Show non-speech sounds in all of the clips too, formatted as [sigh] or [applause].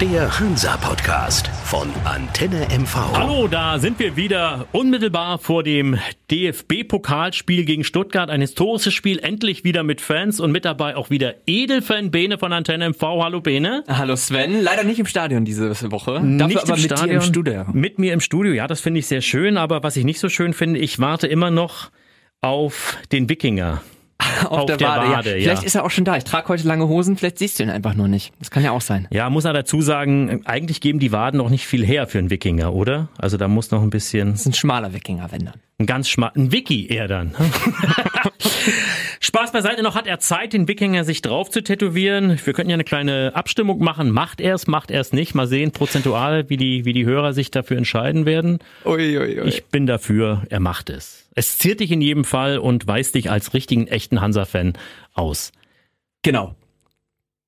Der Hansa-Podcast von Antenne MV. Hallo, da sind wir wieder unmittelbar vor dem DFB-Pokalspiel gegen Stuttgart. Ein historisches Spiel, endlich wieder mit Fans und mit dabei auch wieder Edelfan Bene von Antenne MV. Hallo Bene. Hallo Sven, leider nicht im Stadion diese Woche. Dafür nicht aber im mit Stadion, dir im Studio. Mit mir im Studio, ja, das finde ich sehr schön. Aber was ich nicht so schön finde, ich warte immer noch auf den Wikinger. Auf, der, Wade. ja. Vielleicht ist er auch schon da. Ich trage heute lange Hosen, vielleicht siehst du ihn einfach nur nicht. Das kann ja auch sein. Ja, muss er dazu sagen, eigentlich geben die Waden noch nicht viel her für einen Wikinger, oder? Also da muss noch ein bisschen. Das ist ein schmaler Wikinger, wenn dann. Ein ganz schmal, ein Wiki eher dann. [laughs] Spaß beiseite, noch hat er Zeit, den Wikinger sich drauf zu tätowieren. Wir könnten ja eine kleine Abstimmung machen. Macht er es, macht er es nicht? Mal sehen, prozentual, wie die, wie die Hörer sich dafür entscheiden werden. Ui, ui, ui. Ich bin dafür, er macht es. Es ziert dich in jedem Fall und weist dich als richtigen, echten Hansa-Fan aus. Genau.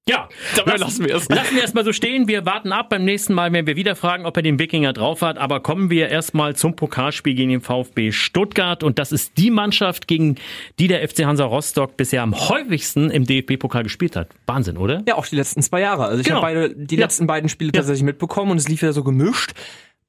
Ja, Dabei lassen wir es. Lassen wir erstmal so stehen. Wir warten ab. Beim nächsten Mal werden wir wieder fragen, ob er den Wikinger drauf hat. Aber kommen wir erstmal zum Pokalspiel gegen den VfB Stuttgart. Und das ist die Mannschaft, gegen die der FC Hansa Rostock bisher am häufigsten im DFB-Pokal gespielt hat. Wahnsinn, oder? Ja, auch die letzten zwei Jahre. Also ich Genau. habe beide, die Ja. letzten beiden Spiele Ja. tatsächlich mitbekommen und es lief ja so gemischt.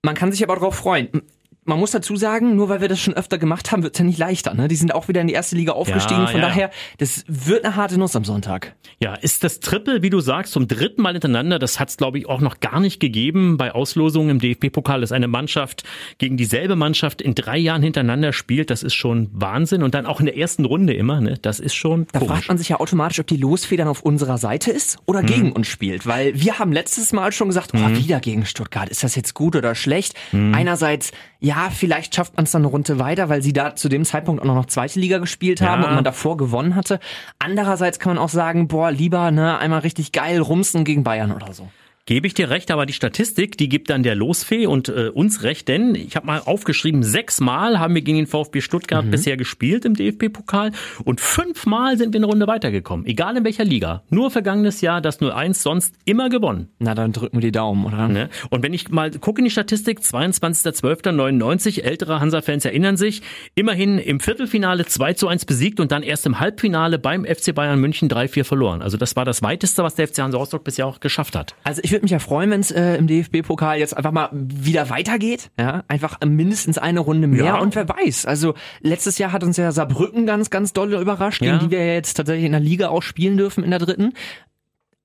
Man kann sich aber darauf freuen. Man muss dazu sagen, nur weil wir das schon öfter gemacht haben, wird es ja nicht leichter. Ne? Die sind auch wieder in die erste Liga aufgestiegen. Ja, Von ja. daher, das wird eine harte Nuss am Sonntag. Ja, ist das Triple, wie du sagst, zum dritten Mal hintereinander. Das hat es, glaube ich, auch noch gar nicht gegeben bei Auslosungen im DFB-Pokal, dass eine Mannschaft gegen dieselbe Mannschaft in drei Jahren hintereinander spielt. Das ist schon Wahnsinn. Und dann auch in der ersten Runde immer. Ne? Das ist schon Da komisch. fragt man sich ja automatisch, ob die Losfedern auf unserer Seite ist oder Mhm. gegen uns spielt. Weil wir haben letztes Mal schon gesagt, oh, wieder gegen Stuttgart. Ist das jetzt gut oder schlecht? Mhm. Einerseits, ja, vielleicht schafft man es dann eine Runde weiter, weil sie da zu dem Zeitpunkt auch noch zweite Liga gespielt haben Ja. und man davor gewonnen hatte. Andererseits kann man auch sagen, boah, lieber ne, einmal richtig geil rumsen gegen Bayern oder so. Gebe ich dir recht, aber die Statistik, die gibt dann der Losfee und äh, uns recht, denn ich habe mal aufgeschrieben, sechsmal haben wir gegen den VfB Stuttgart bisher gespielt im DFB-Pokal und fünfmal sind wir eine Runde weitergekommen, egal in welcher Liga. Nur vergangenes Jahr das 0-1, sonst immer gewonnen. Na, dann drücken wir die Daumen, oder? Ne? Und wenn ich mal gucke in die Statistik, 22.12.99, ältere Hansa-Fans erinnern sich, immerhin im Viertelfinale 2 zu 1 besiegt und dann erst im Halbfinale beim FC Bayern München 3-4 verloren. Also das war das weiteste, was der FC Hansa Rostock bisher auch geschafft hat. Also ich würde mich ja freuen, wenn es äh, im DFB-Pokal jetzt einfach mal wieder weitergeht. Ja, einfach mindestens eine Runde mehr Ja. und wer weiß. Also letztes Jahr hat uns ja Saarbrücken ganz, ganz doll überrascht, Ja. gegen die wir ja jetzt tatsächlich in der Liga auch spielen dürfen in der dritten.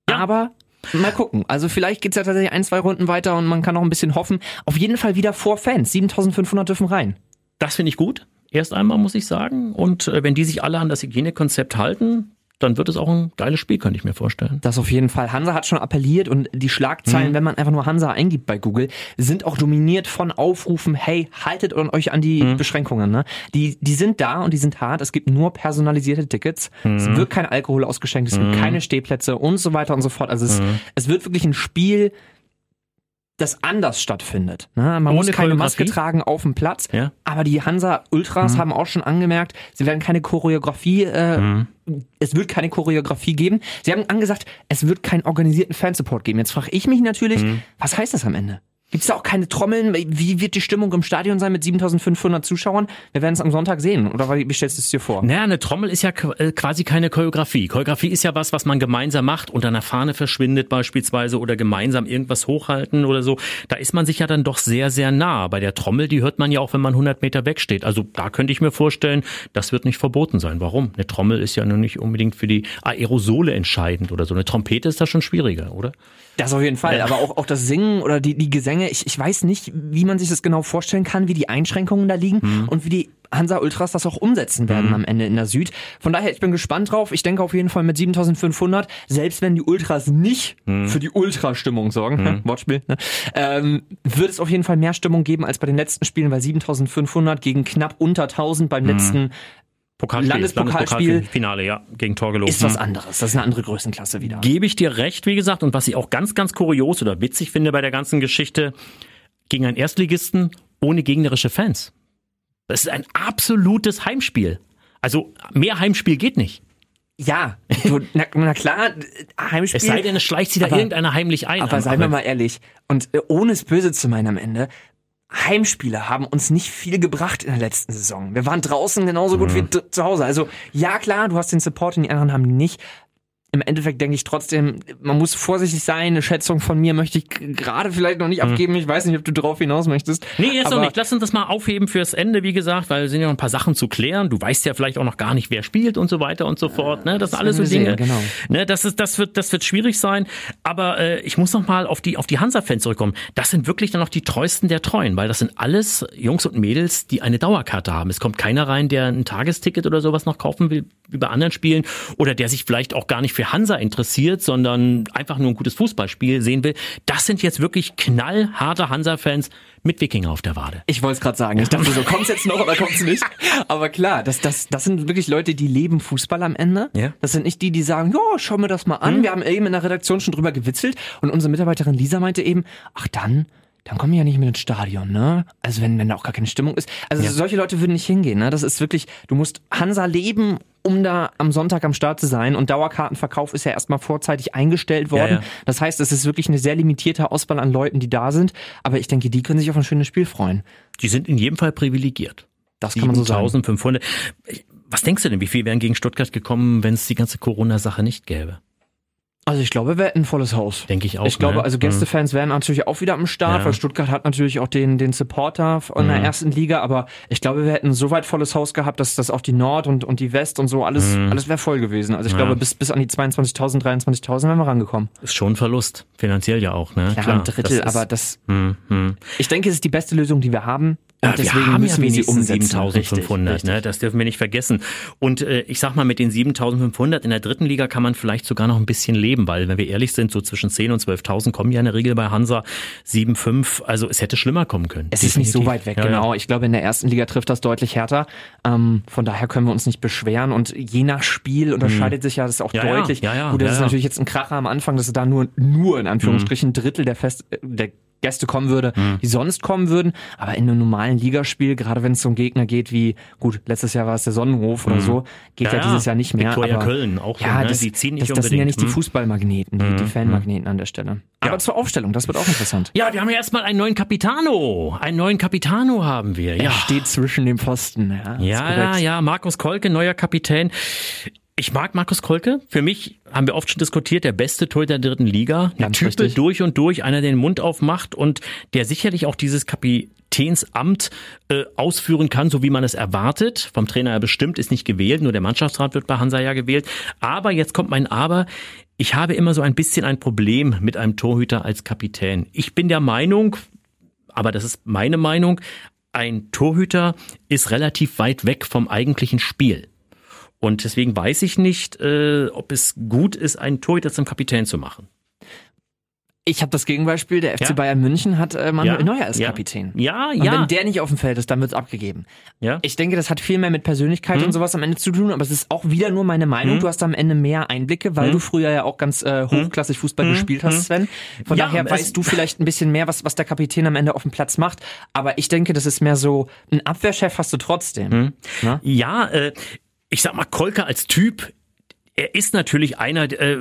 Aber mal gucken. Also vielleicht geht's ja tatsächlich ein, zwei Runden weiter und man kann noch ein bisschen hoffen. Auf jeden Fall wieder vor Fans. 7500 dürfen rein. Das finde ich gut. Erst einmal muss ich sagen. Und äh, wenn die sich alle an das Hygienekonzept halten, dann wird es auch ein geiles Spiel, könnte ich mir vorstellen. Das auf jeden Fall. Hansa hat schon appelliert und die Schlagzeilen, wenn man einfach nur Hansa eingibt bei Google, sind auch dominiert von Aufrufen, hey, haltet euch an die Beschränkungen. Ne? Die, die sind da und die sind hart. Es gibt nur personalisierte Tickets. Es wird kein Alkohol ausgeschenkt, es gibt keine Stehplätze und so weiter und so fort. Also es, es wird wirklich ein Spiel, das anders stattfindet. Ne? Man Ohne muss keine Maske tragen auf dem Platz, Ja. aber die Hansa Ultras haben auch schon angemerkt, sie werden keine Choreografie, äh, es wird keine Choreografie geben. Sie haben angesagt, es wird keinen organisierten Fansupport geben. Jetzt frage ich mich natürlich, was heißt das am Ende? Gibt es da auch keine Trommeln? Wie wird die Stimmung im Stadion sein mit 7500 Zuschauern? Wir werden es am Sonntag sehen. Oder wie stellst du es dir vor? Naja, eine Trommel ist ja äh, quasi keine Choreografie. Choreografie ist ja was, was man gemeinsam macht, unter einer Fahne verschwindet beispielsweise oder gemeinsam irgendwas hochhalten oder so. Da ist man sich ja dann doch sehr, sehr nah. Bei der Trommel, die hört man ja auch, wenn man 100 Meter wegsteht. Also da könnte ich mir vorstellen, das wird nicht verboten sein. Warum? Eine Trommel ist ja nun nicht unbedingt für die Aerosole entscheidend oder so. Eine Trompete ist da schon schwieriger, oder? Das auf jeden Fall. Aber auch, auch das Singen oder die, die Gesänge, ich, ich weiß nicht, wie man sich das genau vorstellen kann, wie die Einschränkungen da liegen Mhm. und wie die Hansa Ultras das auch umsetzen werden am Ende in der Süd. Von daher, ich bin gespannt drauf. Ich denke auf jeden Fall mit 7500, selbst wenn die Ultras nicht Mhm. für die Ultrastimmung sorgen, [laughs] Wortspiel, ne? ähm, wird es auf jeden Fall mehr Stimmung geben als bei den letzten Spielen, weil 7500 gegen knapp unter 1000 beim letzten Pokalspiel, Landespokalspiel. Finale, ja, gegen Torgelow. ist was anderes. Das ist eine andere Größenklasse wieder. Gebe ich dir recht, wie gesagt, und was ich auch ganz, ganz kurios oder witzig finde bei der ganzen Geschichte, gegen einen Erstligisten ohne gegnerische Fans. Das ist ein absolutes Heimspiel. Also mehr Heimspiel geht nicht. Ja, du, na, na klar, Heimspiel. Es sei denn, es schleicht sich da Aber- irgendeiner heimlich ein. Aber seien wir mal ehrlich, und äh, ohne es böse zu meinen am Ende, Heimspiele haben uns nicht viel gebracht in der letzten Saison. Wir waren draußen genauso gut wie d- zu Hause. Also ja klar, du hast den Support und die anderen haben nicht. Im Endeffekt denke ich trotzdem, man muss vorsichtig sein. Eine Schätzung von mir möchte ich gerade vielleicht noch nicht Mhm. abgeben. Ich weiß nicht, ob du drauf hinaus möchtest. Nee, jetzt noch nicht. Lass uns das mal aufheben fürs Ende, wie gesagt, weil es sind ja noch ein paar Sachen zu klären. Du weißt ja vielleicht auch noch gar nicht, wer spielt und so weiter und so fort. Ne? Das sind alles so Dinge. sehen, genau. Ne? Das, ist, das, wird, das wird schwierig sein. Aber äh, ich muss noch mal auf die, auf die Hansa-Fans zurückkommen. Das sind wirklich dann noch die treuesten der Treuen, weil das sind alles Jungs und Mädels, die eine Dauerkarte haben. Es kommt keiner rein, der ein Tagesticket oder sowas noch kaufen will, wie bei anderen Spielen, oder der sich vielleicht auch gar nicht für Hansa interessiert, sondern einfach nur ein gutes Fußballspiel sehen will. Das sind jetzt wirklich knallharte Hansa-Fans mit Wikinger auf der Wade. Ich wollte es gerade sagen. Ich dachte so, kommt's jetzt noch oder kommt's nicht? [laughs] Aber klar, das, das, das sind wirklich Leute, die leben Fußball am Ende. Ja. Das sind nicht die, die sagen, ja, schau mir das mal an. Wir haben eben in der Redaktion schon drüber gewitzelt und unsere Mitarbeiterin Lisa meinte eben, ach dann, dann kommen wir ja nicht mehr ins Stadion, ne? Also wenn, wenn da auch gar keine Stimmung ist. Also solche Leute würden nicht hingehen, ne? Das ist wirklich, du musst Hansa leben, um da am Sonntag am Start zu sein. Und Dauerkartenverkauf ist ja erstmal vorzeitig eingestellt worden. Ja, ja. Das heißt, es ist wirklich eine sehr limitierte Auswahl an Leuten, die da sind. Aber ich denke, die können sich auf ein schönes Spiel freuen. Die sind in jedem Fall privilegiert. Das kann man so sagen. 7500. Was denkst du denn, wie viel wären gegen Stuttgart gekommen, wenn es die ganze Corona-Sache nicht gäbe? Also ich glaube, wir hätten ein volles Haus. Denke ich auch. Ich glaube, ne? also Gästefans wären natürlich auch wieder am Start, Ja. weil Stuttgart hat natürlich auch den, den Supporter von der ersten Liga, aber ich glaube, wir hätten so weit volles Haus gehabt, dass das auch die Nord und, und die West und so alles, alles wäre voll gewesen. Also ich Ja. glaube, bis, bis an die 22.000, 23.000 wären wir rangekommen. Ist schon ein Verlust. Finanziell ja auch, ne? Ja, ein Drittel, das ist- aber das, Hm, hm. ich denke, es ist die beste Lösung, die wir haben. Und Ja, deswegen wir haben müssen ja wir sie umsetzen. 7500, Richtig, ne? richtig. das dürfen wir nicht vergessen. Und äh, ich sag mal, mit den 7500 in der dritten Liga kann man vielleicht sogar noch ein bisschen leben, weil, wenn wir ehrlich sind, so zwischen 10 und 12.000 kommen ja in der Regel bei Hansa 7,5. Also es hätte schlimmer kommen können. Es ist nicht so Definitiv. weit weg, Ja, ja. genau. Ich glaube, in der ersten Liga trifft das deutlich härter. Ähm, von daher können wir uns nicht beschweren. Und je nach Spiel unterscheidet sich ja das auch Mhm. Ja, ja. deutlich. Ja, ja. Gut, das Ja, ist ja. natürlich jetzt ein Kracher am Anfang, dass da nur, nur in Anführungsstrichen Mhm. ein Drittel der Fest, äh, der Gäste kommen würde, die sonst kommen würden. Aber in einem normalen Ligaspiel, gerade wenn es um Gegner geht wie, gut, letztes Jahr war es der Sonnenhof oder so, geht Mhm. Ja, ja, dieses Jahr nicht mehr. Viktoria aber, Köln auch so, ja, ne? das, Die ziehen nicht das, das sind ja nicht die Hm. Fußballmagneten, die, die Fanmagneten an der Stelle. Aber Ja. zur Aufstellung, das wird auch interessant. Ja, wir haben ja erstmal einen neuen Capitano. Einen neuen Capitano haben wir. Er Ja, steht zwischen dem Pfosten. Ja, Ja, ja, ja, Markus Kolke, neuer Kapitän. Ich mag Markus Kolke. Für mich haben wir oft schon diskutiert, der beste Torhüter der dritten Liga. Ein Ganz Typ richtig. durch und durch, einer, der den Mund aufmacht und der sicherlich auch dieses Kapitänsamt äh, ausführen kann, so wie man es erwartet. Vom Trainer ja bestimmt, ist nicht gewählt, nur der Mannschaftsrat wird bei Hansa ja gewählt. Aber jetzt kommt mein Aber. Ich habe immer so ein bisschen ein Problem mit einem Torhüter als Kapitän. Ich bin der Meinung, aber das ist meine Meinung, ein Torhüter ist relativ weit weg vom eigentlichen Spiel. Und deswegen weiß ich nicht, äh, ob es gut ist, einen Torhüter zum Kapitän zu machen. Ich habe das Gegenbeispiel, der FC Ja. Bayern München hat äh, Manuel Ja. Neuer als Ja. Kapitän. Ja, Und ja. wenn der nicht auf dem Feld ist, dann wird's abgegeben. ja. Ich denke, das hat viel mehr mit Persönlichkeit Hm. und sowas am Ende zu tun, aber es ist auch wieder nur meine Meinung. Du hast am Ende mehr Einblicke, weil du früher ja auch ganz äh, hochklassig Fußball gespielt hast, Sven. Von Hm. Daher weißt du vielleicht ein bisschen mehr, was, was der Kapitän am Ende auf dem Platz macht. Aber ich denke, das ist mehr so, ein Abwehrchef hast du trotzdem. Hm. Na? Ja, äh, ich sag mal, Kolka als Typ, er ist natürlich einer, äh,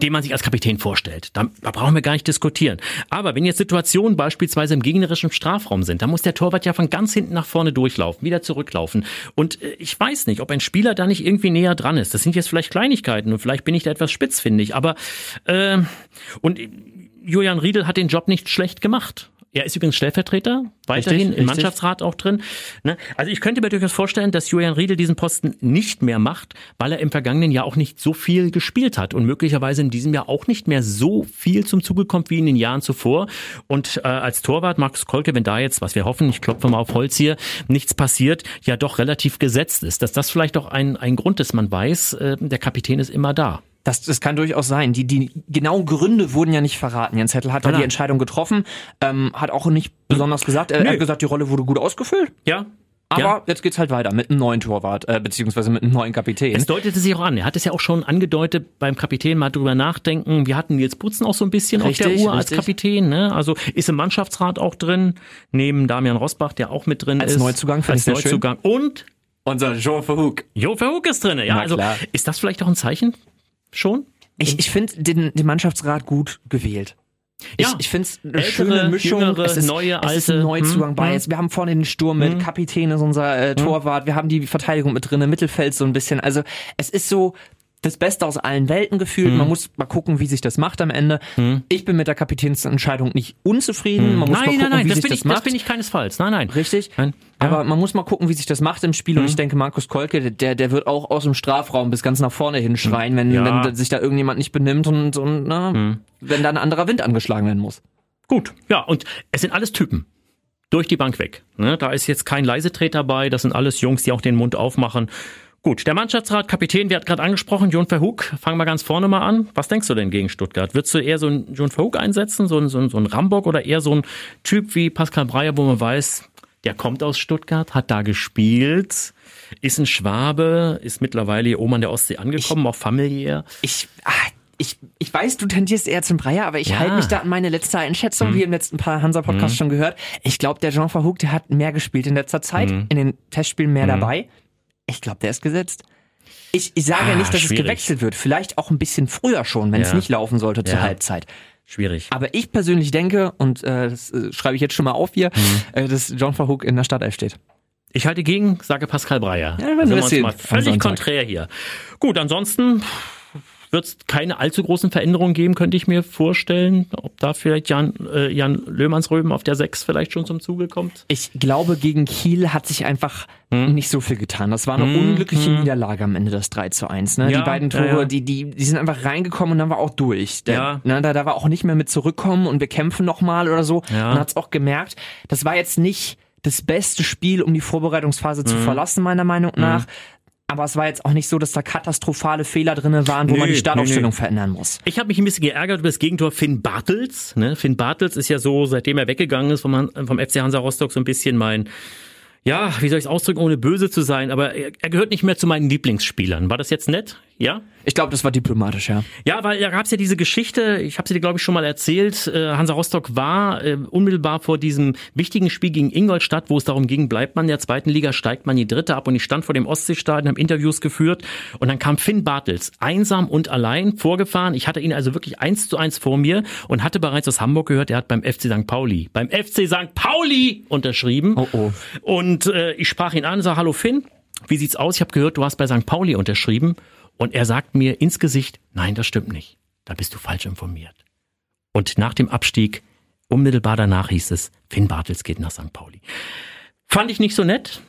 den man sich als Kapitän vorstellt. Da, da brauchen wir gar nicht diskutieren. Aber wenn jetzt Situationen beispielsweise im gegnerischen Strafraum sind, dann muss der Torwart ja von ganz hinten nach vorne durchlaufen, wieder zurücklaufen. Und äh, ich weiß nicht, ob ein Spieler da nicht irgendwie näher dran ist. Das sind jetzt vielleicht Kleinigkeiten und vielleicht bin ich da etwas spitzfindig. Aber äh, und Julian Riedel hat den Job nicht schlecht gemacht. Er ist übrigens Stellvertreter, weiterhin Richtig, im richtig. Mannschaftsrat auch drin. Ne? Also ich könnte mir durchaus vorstellen, dass Julian Riedel diesen Posten nicht mehr macht, weil er im vergangenen Jahr auch nicht so viel gespielt hat und möglicherweise in diesem Jahr auch nicht mehr so viel zum Zuge kommt wie in den Jahren zuvor. Und äh, als Torwart Markus Kolke, wenn da jetzt, was wir hoffen, ich klopfe mal auf Holz hier, nichts passiert, ja doch relativ gesetzt ist. Dass das vielleicht auch ein, ein Grund ist, man weiß, äh, der Kapitän ist immer da. Das, das kann durchaus sein. Die, die genauen Gründe wurden ja nicht verraten. Jens Hettel hat Nein, die. Entscheidung getroffen, ähm, hat auch nicht besonders gesagt. Er, Nö. hat gesagt, die Rolle wurde gut ausgefüllt. Ja. Aber ja. jetzt geht's halt weiter mit einem neuen Torwart, äh, beziehungsweise mit einem neuen Kapitän. Es deutete sich auch an. Er hat es ja auch schon angedeutet beim Kapitän mal drüber nachdenken. Wir hatten Nils Putzen auch so ein bisschen auf der Richtig, Uhr als richtig. Kapitän. Ne? Also ist im Mannschaftsrat auch drin, neben Damian Rosbach, der auch mit drin Als ist. Neuzugang, finde als ich sehr schön. Neuzugang. Und Unser Jean Verhoek. Jo Verhoek ist drin. Ja, Na also klar. ist das vielleicht auch ein Zeichen schon? Ich, ich finde den, den Mannschaftsrat gut gewählt. Ja. Ich, finde es eine schöne Mischung. jüngere, es ist, neue, es ist ein alte. Neuzugang Hm, bei. hm. Jetzt, wir haben vorne den Sturm mit, Kapitän ist unser äh, Torwart, wir haben die Verteidigung mit drin, im Mittelfeld so ein bisschen. Also es ist so, das Beste aus allen Welten gefühlt. Mhm. Man muss mal gucken, wie sich das macht am Ende. Mhm. Ich bin mit der Kapitänsentscheidung nicht unzufrieden. Man muss nein, mal gucken, nein, nein, wie das sich bin das ich, macht. Das bin ich keinesfalls. Nein, nein. Richtig. Nein. Ja. Aber man muss mal gucken, wie sich das macht im Spiel. Und ich denke, Markus Kolke, der, der wird auch aus dem Strafraum bis ganz nach vorne hinschreien, wenn, Ja. wenn sich da irgendjemand nicht benimmt und, und na, wenn da ein anderer Wind angeschlagen werden muss. Gut, ja, und es sind alles Typen. Durch die Bank weg. Ne? Da ist jetzt kein Leisetret dabei, das sind alles Jungs, die auch den Mund aufmachen. Gut, der Mannschaftsrat, Kapitän, wir hatten gerade angesprochen, John Verhoek. Fangen wir ganz vorne mal an. Was denkst du denn gegen Stuttgart? Würdest du eher so einen John Verhoek einsetzen, so einen, so einen, so einen Rambock oder eher so einen Typ wie Pascal Breyer, wo man weiß, der kommt aus Stuttgart, hat da gespielt, ist ein Schwabe, ist mittlerweile hier oben an der Ostsee angekommen, auch familiär. Ich, ah, ich, ich weiß, du tendierst eher zum Breyer, aber ich Ja. halte mich da an meine letzte Einschätzung, wie im letzten paar Hansa-Podcasts schon gehört. Ich glaube, der Jean Verhoek, der hat mehr gespielt in letzter Zeit, in den Testspielen mehr dabei. Ich glaube, der ist gesetzt. Ich, ich sage Ah, nicht, dass schwierig. es gewechselt wird. Vielleicht auch ein bisschen früher schon, wenn es Ja. nicht laufen sollte zur Ja. Halbzeit. Schwierig. Aber ich persönlich denke, und äh, das äh, schreibe ich jetzt schon mal auf hier, äh, dass John Verhoek in der Startelf steht. Ich halte gegen, sage Pascal Breyer. Ja, wenn Da wir uns mal völlig konträr hier. Gut, ansonsten wird es keine allzu großen Veränderungen geben, könnte ich mir vorstellen. Ob da vielleicht Jan, äh, Jan Löhmannsröben auf der 6 vielleicht schon zum Zuge kommt. Ich glaube, gegen Kiel hat sich einfach Hm? nicht so viel getan. Das war eine unglückliche Niederlage am Ende, das 3 zu 1. Ne? Ja, die beiden ja, Tore, ja. Die, die, die sind einfach reingekommen und dann war auch durch. Da, Ja. ne, da, da war auch nicht mehr mit zurückkommen und wir kämpfen nochmal oder so. Ja. Man hat es auch gemerkt, das war jetzt nicht das beste Spiel, um die Vorbereitungsphase Hm. zu verlassen, meiner Meinung nach. Aber es war jetzt auch nicht so, dass da katastrophale Fehler drinne waren, wo Nö, man die nö, Startaufstellung nö. verändern muss. Ich habe mich ein bisschen geärgert über das Gegentor Finn Bartels. Ne? Finn Bartels ist ja so, seitdem er weggegangen ist vom, vom FC Hansa Rostock, so ein bisschen mein, ja, wie soll ich es ausdrücken, ohne böse zu sein, aber er, er gehört nicht mehr zu meinen Lieblingsspielern. War das jetzt nett? Ja? Ich glaube, das war diplomatisch, ja. Ja, weil da gab's ja diese Geschichte, ich habe sie dir, glaube ich, schon mal erzählt. Äh, Hansa Rostock war äh, unmittelbar vor diesem wichtigen Spiel gegen Ingolstadt, wo es darum ging, bleibt man in der zweiten Liga, steigt man in die dritte ab. Und ich stand vor dem Ostseestadion, habe Interviews geführt und dann kam Finn Bartels, einsam und allein vorgefahren. Ich hatte ihn also wirklich eins zu eins vor mir und hatte bereits aus Hamburg gehört, er hat beim FC St. Pauli, beim FC St. Pauli unterschrieben. Oh, oh. Und äh, ich sprach ihn an und sag, hallo Finn, wie sieht's aus? Ich habe gehört, du hast bei St. Pauli unterschrieben. Und er sagt mir ins Gesicht, nein, das stimmt nicht. Da bist du falsch informiert. Und nach dem Abstieg, unmittelbar danach hieß es, Finn Bartels geht nach St. Pauli. Fand ich nicht so nett.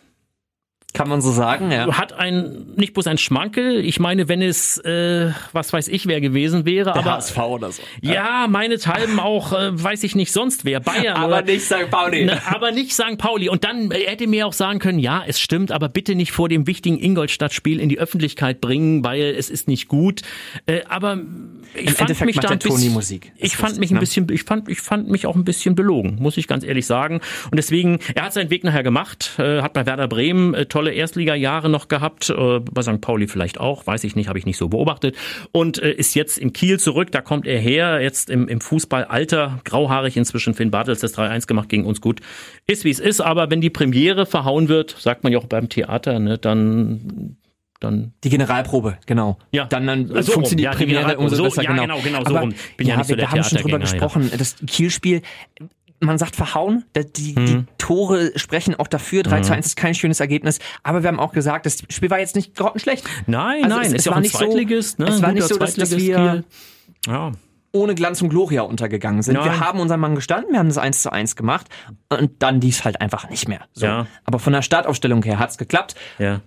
Kann man so sagen, ja. Hat ein, nicht bloß ein Schmankel. Ich meine, wenn es, äh, was weiß ich, wer gewesen wäre, aber. oder so. Ja, meinethalben auch, äh, weiß ich nicht sonst wer, Bayern Aber oder, nicht St. Pauli. Ne, aber nicht St. Pauli. Und dann äh, hätte mir auch sagen können, ja, es stimmt, aber bitte nicht vor dem wichtigen Ingolstadt-Spiel in die Öffentlichkeit bringen, weil es ist nicht gut. Äh, aber ich Im fand Endeffekt mich da ein der bisschen, Musik. Ich fand mich ein ne? bisschen, ich fand, ich fand mich auch ein bisschen belogen, muss ich ganz ehrlich sagen. Und deswegen, er hat seinen Weg nachher gemacht, äh, hat bei Werder Bremen äh, tolle Erstliga-Jahre noch gehabt, äh, bei St. Pauli vielleicht auch, weiß ich nicht, habe ich nicht so beobachtet. Und äh, ist jetzt in Kiel zurück, da kommt er her, jetzt im, im Fußballalter, grauhaarig inzwischen, Finn Bartels das 3-1 gemacht gegen uns gut. Ist wie es ist, aber wenn die Premiere verhauen wird, sagt man ja auch beim Theater, ne, dann dann Die Generalprobe, genau. Ja. Dann, dann So rum. funktioniert Ja, die die Premiere Generalprobe. umso So, besser. ja, genau. genau, genau, so Aber, rum. Bin ja ja, nicht so wir, der wir haben schon drüber Theatergänger, ja. gesprochen. Das Kielspiel, man sagt verhauen, die, Mhm. die Tore sprechen auch dafür. 3 zu 1 ist kein schönes Ergebnis. Aber wir haben auch gesagt, das Spiel war jetzt nicht grottenschlecht. Nein, Also nein, es- ist es ja auch war nicht so- ne? es war nicht so, dass- dass wir-. Ja. ohne Glanz und Gloria untergegangen sind. Nein. Wir haben unseren Mann gestanden, wir haben das 1 zu 1 gemacht und dann lief halt einfach nicht mehr. So. Ja. Aber von der Startaufstellung her hat's geklappt. Ja.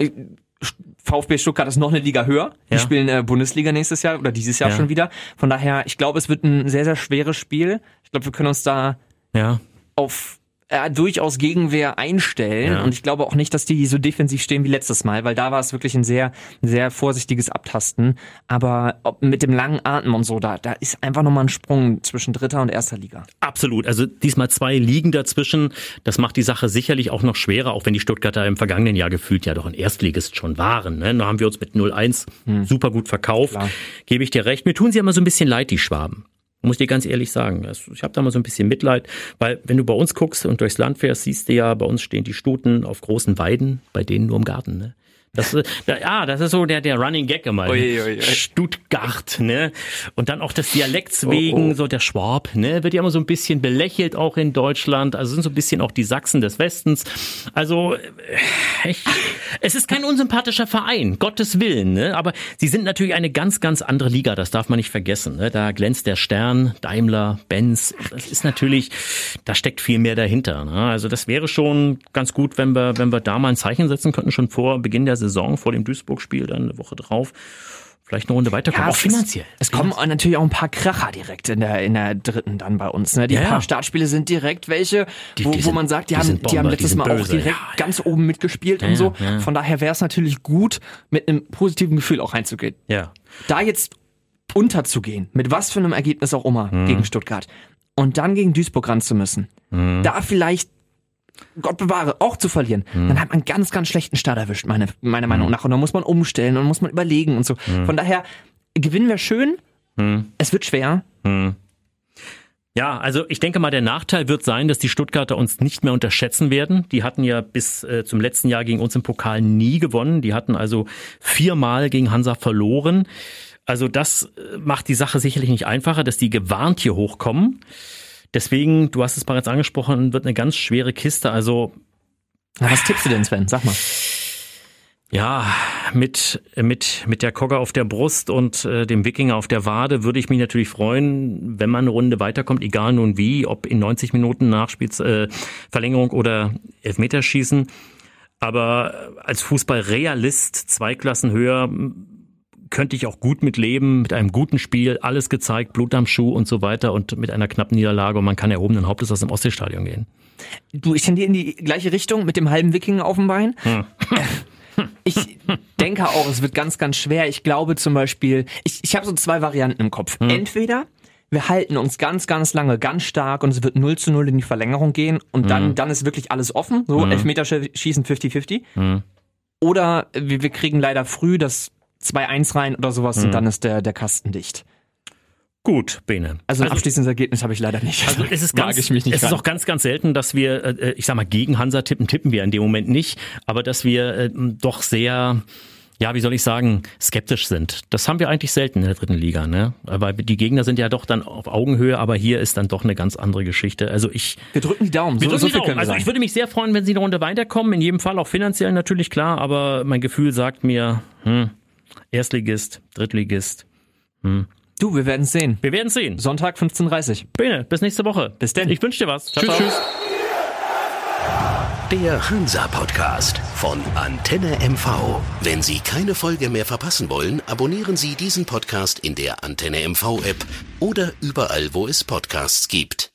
VfB Stuttgart ist noch eine Liga höher. Die Ja. spielen äh, Bundesliga nächstes Jahr oder dieses Jahr Ja. schon wieder. Von daher, ich glaube, es wird ein sehr, sehr schweres Spiel. Ich glaube, wir können uns da Ja. auf äh, durchaus Gegenwehr einstellen. Ja. Und ich glaube auch nicht, dass die so defensiv stehen wie letztes Mal, weil da war es wirklich ein sehr, sehr vorsichtiges Abtasten. Aber mit dem langen Atem und so, da, da ist einfach nochmal ein Sprung zwischen dritter und erster Liga. Absolut. Also diesmal zwei Ligen dazwischen. Das macht die Sache sicherlich auch noch schwerer, auch wenn die Stuttgarter im vergangenen Jahr gefühlt ja doch ein Erstligist schon waren. Ne? Da haben wir uns mit 0-1 super gut verkauft. Klar. Gebe ich dir recht. Mir tun sie immer so ein bisschen leid, die Schwaben. Muss dir ganz ehrlich sagen. Das- Ich habe da mal so ein bisschen Mitleid, weil wenn du bei uns guckst und durchs Land fährst, siehst du ja, bei uns stehen die Stuten auf großen Weiden, bei denen nur im Garten. Ne? Das, äh, da, ah, das ist so der, der Running Gag immer. Ui, ui, ui. Stuttgart, ne? Und dann auch des Dialekts wegen, Oh, oh. so der Schwab, ne? Wird ja immer so ein bisschen belächelt auch in Deutschland. Also sind so ein bisschen auch die Sachsen des Westens. Also, äh, ich, es ist kein unsympathischer Verein, Gottes Willen, ne? Aber sie sind natürlich eine ganz, ganz andere Liga, das darf man nicht vergessen, ne? Da glänzt der Stern, Daimler, Benz. Das ist natürlich, da steckt viel mehr dahinter, ne? Also das wäre schon ganz gut, wenn wir, wenn wir da mal ein Zeichen setzen könnten, schon vor Beginn der Saison, vor dem Duisburg-Spiel, dann eine Woche drauf. Vielleicht eine Runde weiterkommen, auch es- finanziell. Es kommen natürlich auch ein paar Kracher direkt in der, in der dritten dann bei uns. Ne? Die Ja, ja. paar Startspiele sind direkt welche, Die- wo, die wo sind- man sagt, die, die haben, sind die haben Bomber, die letztes Mal auch böse. direkt Ja, ja. ganz oben mitgespielt Ja, und so. ja. Von daher wäre es natürlich gut, mit einem positiven Gefühl auch reinzugehen. Ja. Da jetzt unterzugehen, mit was für einem Ergebnis auch immer Mhm. gegen Stuttgart und dann gegen Duisburg ran zu müssen, Mhm. da vielleicht Gott bewahre, auch zu verlieren, Mhm. dann hat man einen ganz, ganz schlechten Start erwischt, meine, meiner Meinung nach. Und dann muss man umstellen und muss man überlegen und so. Mhm. Von daher, gewinnen wir schön. Es wird schwer. Ja, also ich denke mal, der Nachteil wird sein, dass die Stuttgarter uns nicht mehr unterschätzen werden. Die hatten ja bis äh, zum letzten Jahr gegen uns im Pokal nie gewonnen. Die hatten also viermal gegen Hansa verloren. Also das äh, macht die Sache sicherlich nicht einfacher, dass die gewarnt hier hochkommen. Deswegen, du hast es bereits angesprochen, wird eine ganz schwere Kiste. Also Na, was tippst du denn, Sven? Sag mal. Ja, mit, mit, mit der Kogge auf der Brust und äh, dem Wikinger auf der Wade würde ich mich natürlich freuen, wenn man eine Runde weiterkommt, egal nun wie, ob in 90 Minuten Nachspiels, äh, Verlängerung oder Elfmeterschießen. Aber äh, als Fußballrealist, zwei Klassen höher, könnte ich auch gut mit leben, mit einem guten Spiel, alles gezeigt, Blut am Schuh und so weiter und mit einer knappen Niederlage und man kann erhobenen Hauptes aus dem Ostseestadion gehen. Du, ich tendiere in die gleiche Richtung mit dem halben Wikinger auf dem Bein. Hm. [laughs] Ich denke auch, es wird ganz, ganz schwer. Ich glaube zum Beispiel, ich, ich habe so zwei Varianten im Kopf. Hm. Entweder wir halten uns ganz, ganz lange ganz stark und es wird 0 zu 0 in die Verlängerung gehen und dann, Hm. dann ist wirklich alles offen. So, Elfmeterschießen 50-50. Oder wir, wir kriegen leider früh das 2-1 rein oder sowas Hm. und dann ist der, der Kasten dicht. Gut, Bene. Also ein abschließendes Ergebnis habe ich leider nicht. Also es ist [laughs] ganz, ich mich nicht es ist auch ganz, ganz selten, dass wir, äh, ich sag mal, gegen Hansa tippen, tippen wir in dem Moment nicht, aber dass wir äh, doch sehr, ja, wie soll ich sagen, skeptisch sind. Das haben wir eigentlich selten in der dritten Liga, ne? Aber die Gegner sind ja doch dann auf Augenhöhe, aber hier ist dann doch eine ganz andere Geschichte. Also ich, wir drücken die Daumen. wir So, drücken so die viel Daumen. können wir Also sagen. ich würde mich sehr freuen, wenn sie eine Runde weiterkommen. In jedem Fall auch finanziell natürlich klar, aber mein Gefühl sagt mir, hm, Erstligist, Drittligist. du, wir werden es sehen. Wir werden sehen. Sonntag 15.30 Bene, bis nächste Woche. Bis denn. Ich wünsche dir was. Ciao, Tschüss, ciao. tschüss. Der Hansa-Podcast von Antenne MV. Wenn Sie keine Folge mehr verpassen wollen, abonnieren Sie diesen Podcast in der Antenne MV-App oder überall, wo es Podcasts gibt.